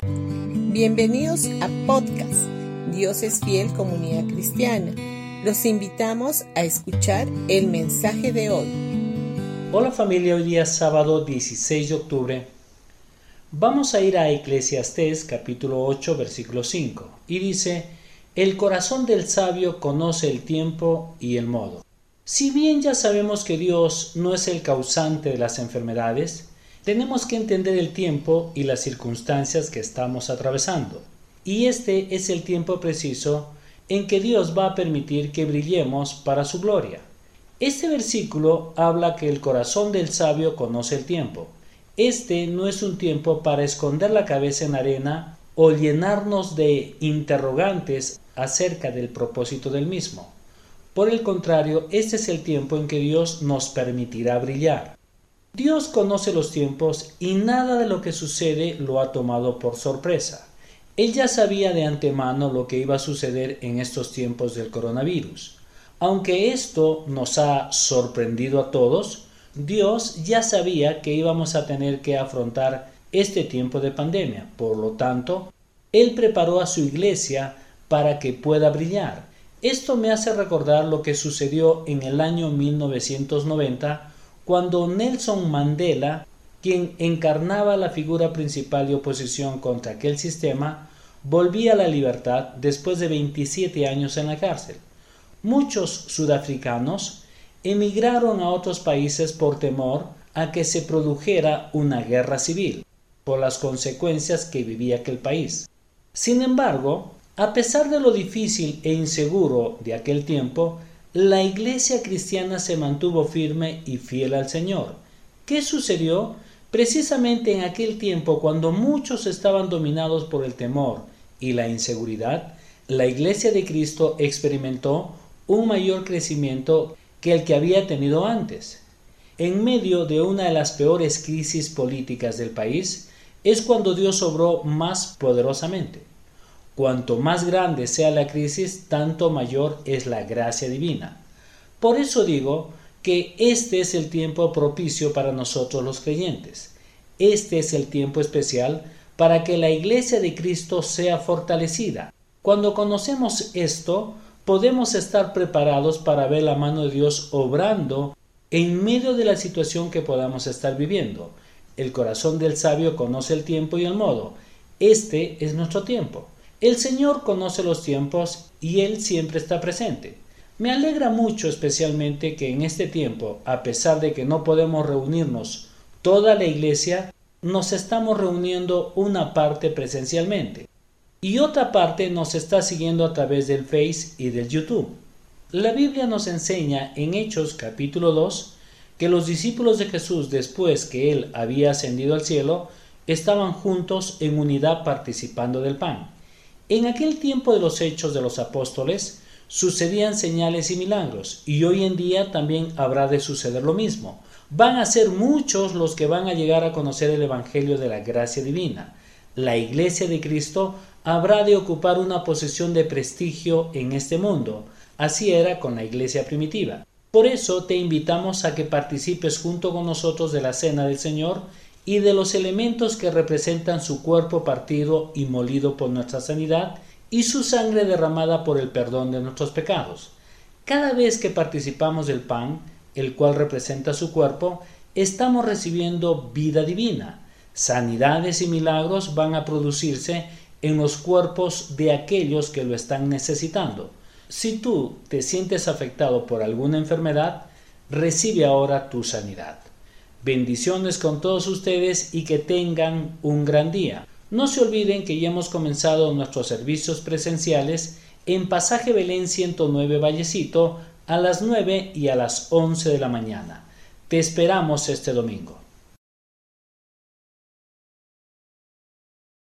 Bienvenidos a podcast Dios es fiel comunidad cristiana. Los invitamos a escuchar el mensaje de hoy. Hola familia, hoy día sábado 16 de octubre. Vamos a ir a Eclesiastés capítulo 8 versículo 5 y dice, el corazón del sabio conoce el tiempo y el modo. Si bien ya sabemos que Dios no es el causante de las enfermedades, tenemos que entender el tiempo y las circunstancias que estamos atravesando. Y este es el tiempo preciso en que Dios va a permitir que brillemos para su gloria. Este versículo habla que el corazón del sabio conoce el tiempo. Este no es un tiempo para esconder la cabeza en arena o llenarnos de interrogantes acerca del propósito del mismo. Por el contrario, este es el tiempo en que Dios nos permitirá brillar. Dios conoce los tiempos y nada de lo que sucede lo ha tomado por sorpresa. Él ya sabía de antemano lo que iba a suceder en estos tiempos del coronavirus. Aunque esto nos ha sorprendido a todos, Dios ya sabía que íbamos a tener que afrontar este tiempo de pandemia. Por lo tanto, Él preparó a su iglesia para que pueda brillar. Esto me hace recordar lo que sucedió en el año 1990 cuando Nelson Mandela, quien encarnaba la figura principal de oposición contra aquel sistema, volvía a la libertad después de 27 años en la cárcel. Muchos sudafricanos emigraron a otros países por temor a que se produjera una guerra civil, por las consecuencias que vivía aquel país. Sin embargo, a pesar de lo difícil e inseguro de aquel tiempo, la iglesia cristiana se mantuvo firme y fiel al Señor. ¿Qué sucedió? Precisamente en aquel tiempo, cuando muchos estaban dominados por el temor y la inseguridad, la iglesia de Cristo experimentó un mayor crecimiento que el que había tenido antes. En medio de una de las peores crisis políticas del país, es cuando Dios obró más poderosamente. Cuanto más grande sea la crisis, tanto mayor es la gracia divina. Por eso digo que este es el tiempo propicio para nosotros los creyentes. Este es el tiempo especial para que la iglesia de Cristo sea fortalecida. Cuando conocemos esto, podemos estar preparados para ver la mano de Dios obrando en medio de la situación que podamos estar viviendo. El corazón del sabio conoce el tiempo y el modo. Este es nuestro tiempo. El Señor conoce los tiempos y Él siempre está presente. Me alegra mucho especialmente que en este tiempo, a pesar de que no podemos reunirnos toda la iglesia, nos estamos reuniendo una parte presencialmente y otra parte nos está siguiendo a través del Face y del YouTube. La Biblia nos enseña en Hechos capítulo 2 que los discípulos de Jesús después que él había ascendido al cielo estaban juntos en unidad participando del pan. En aquel tiempo de los hechos de los apóstoles sucedían señales y milagros, y hoy en día también habrá de suceder lo mismo. Van a ser muchos los que van a llegar a conocer el Evangelio de la gracia divina. La iglesia de Cristo habrá de ocupar una posición de prestigio en este mundo. Así era con la iglesia primitiva. Por eso te invitamos a que participes junto con nosotros de la cena del Señor y de los elementos que representan su cuerpo partido y molido por nuestra sanidad y su sangre derramada por el perdón de nuestros pecados. Cada vez que participamos del pan, el cual representa su cuerpo, estamos recibiendo vida divina. Sanidades y milagros van a producirse en los cuerpos de aquellos que lo están necesitando. Si tú te sientes afectado por alguna enfermedad, recibe ahora tu sanidad. Bendiciones con todos ustedes y que tengan un gran día. No se olviden que ya hemos comenzado nuestros servicios presenciales en Pasaje Belén 109 Vallecito a las 9 y a las 11 de la mañana. Te esperamos este domingo.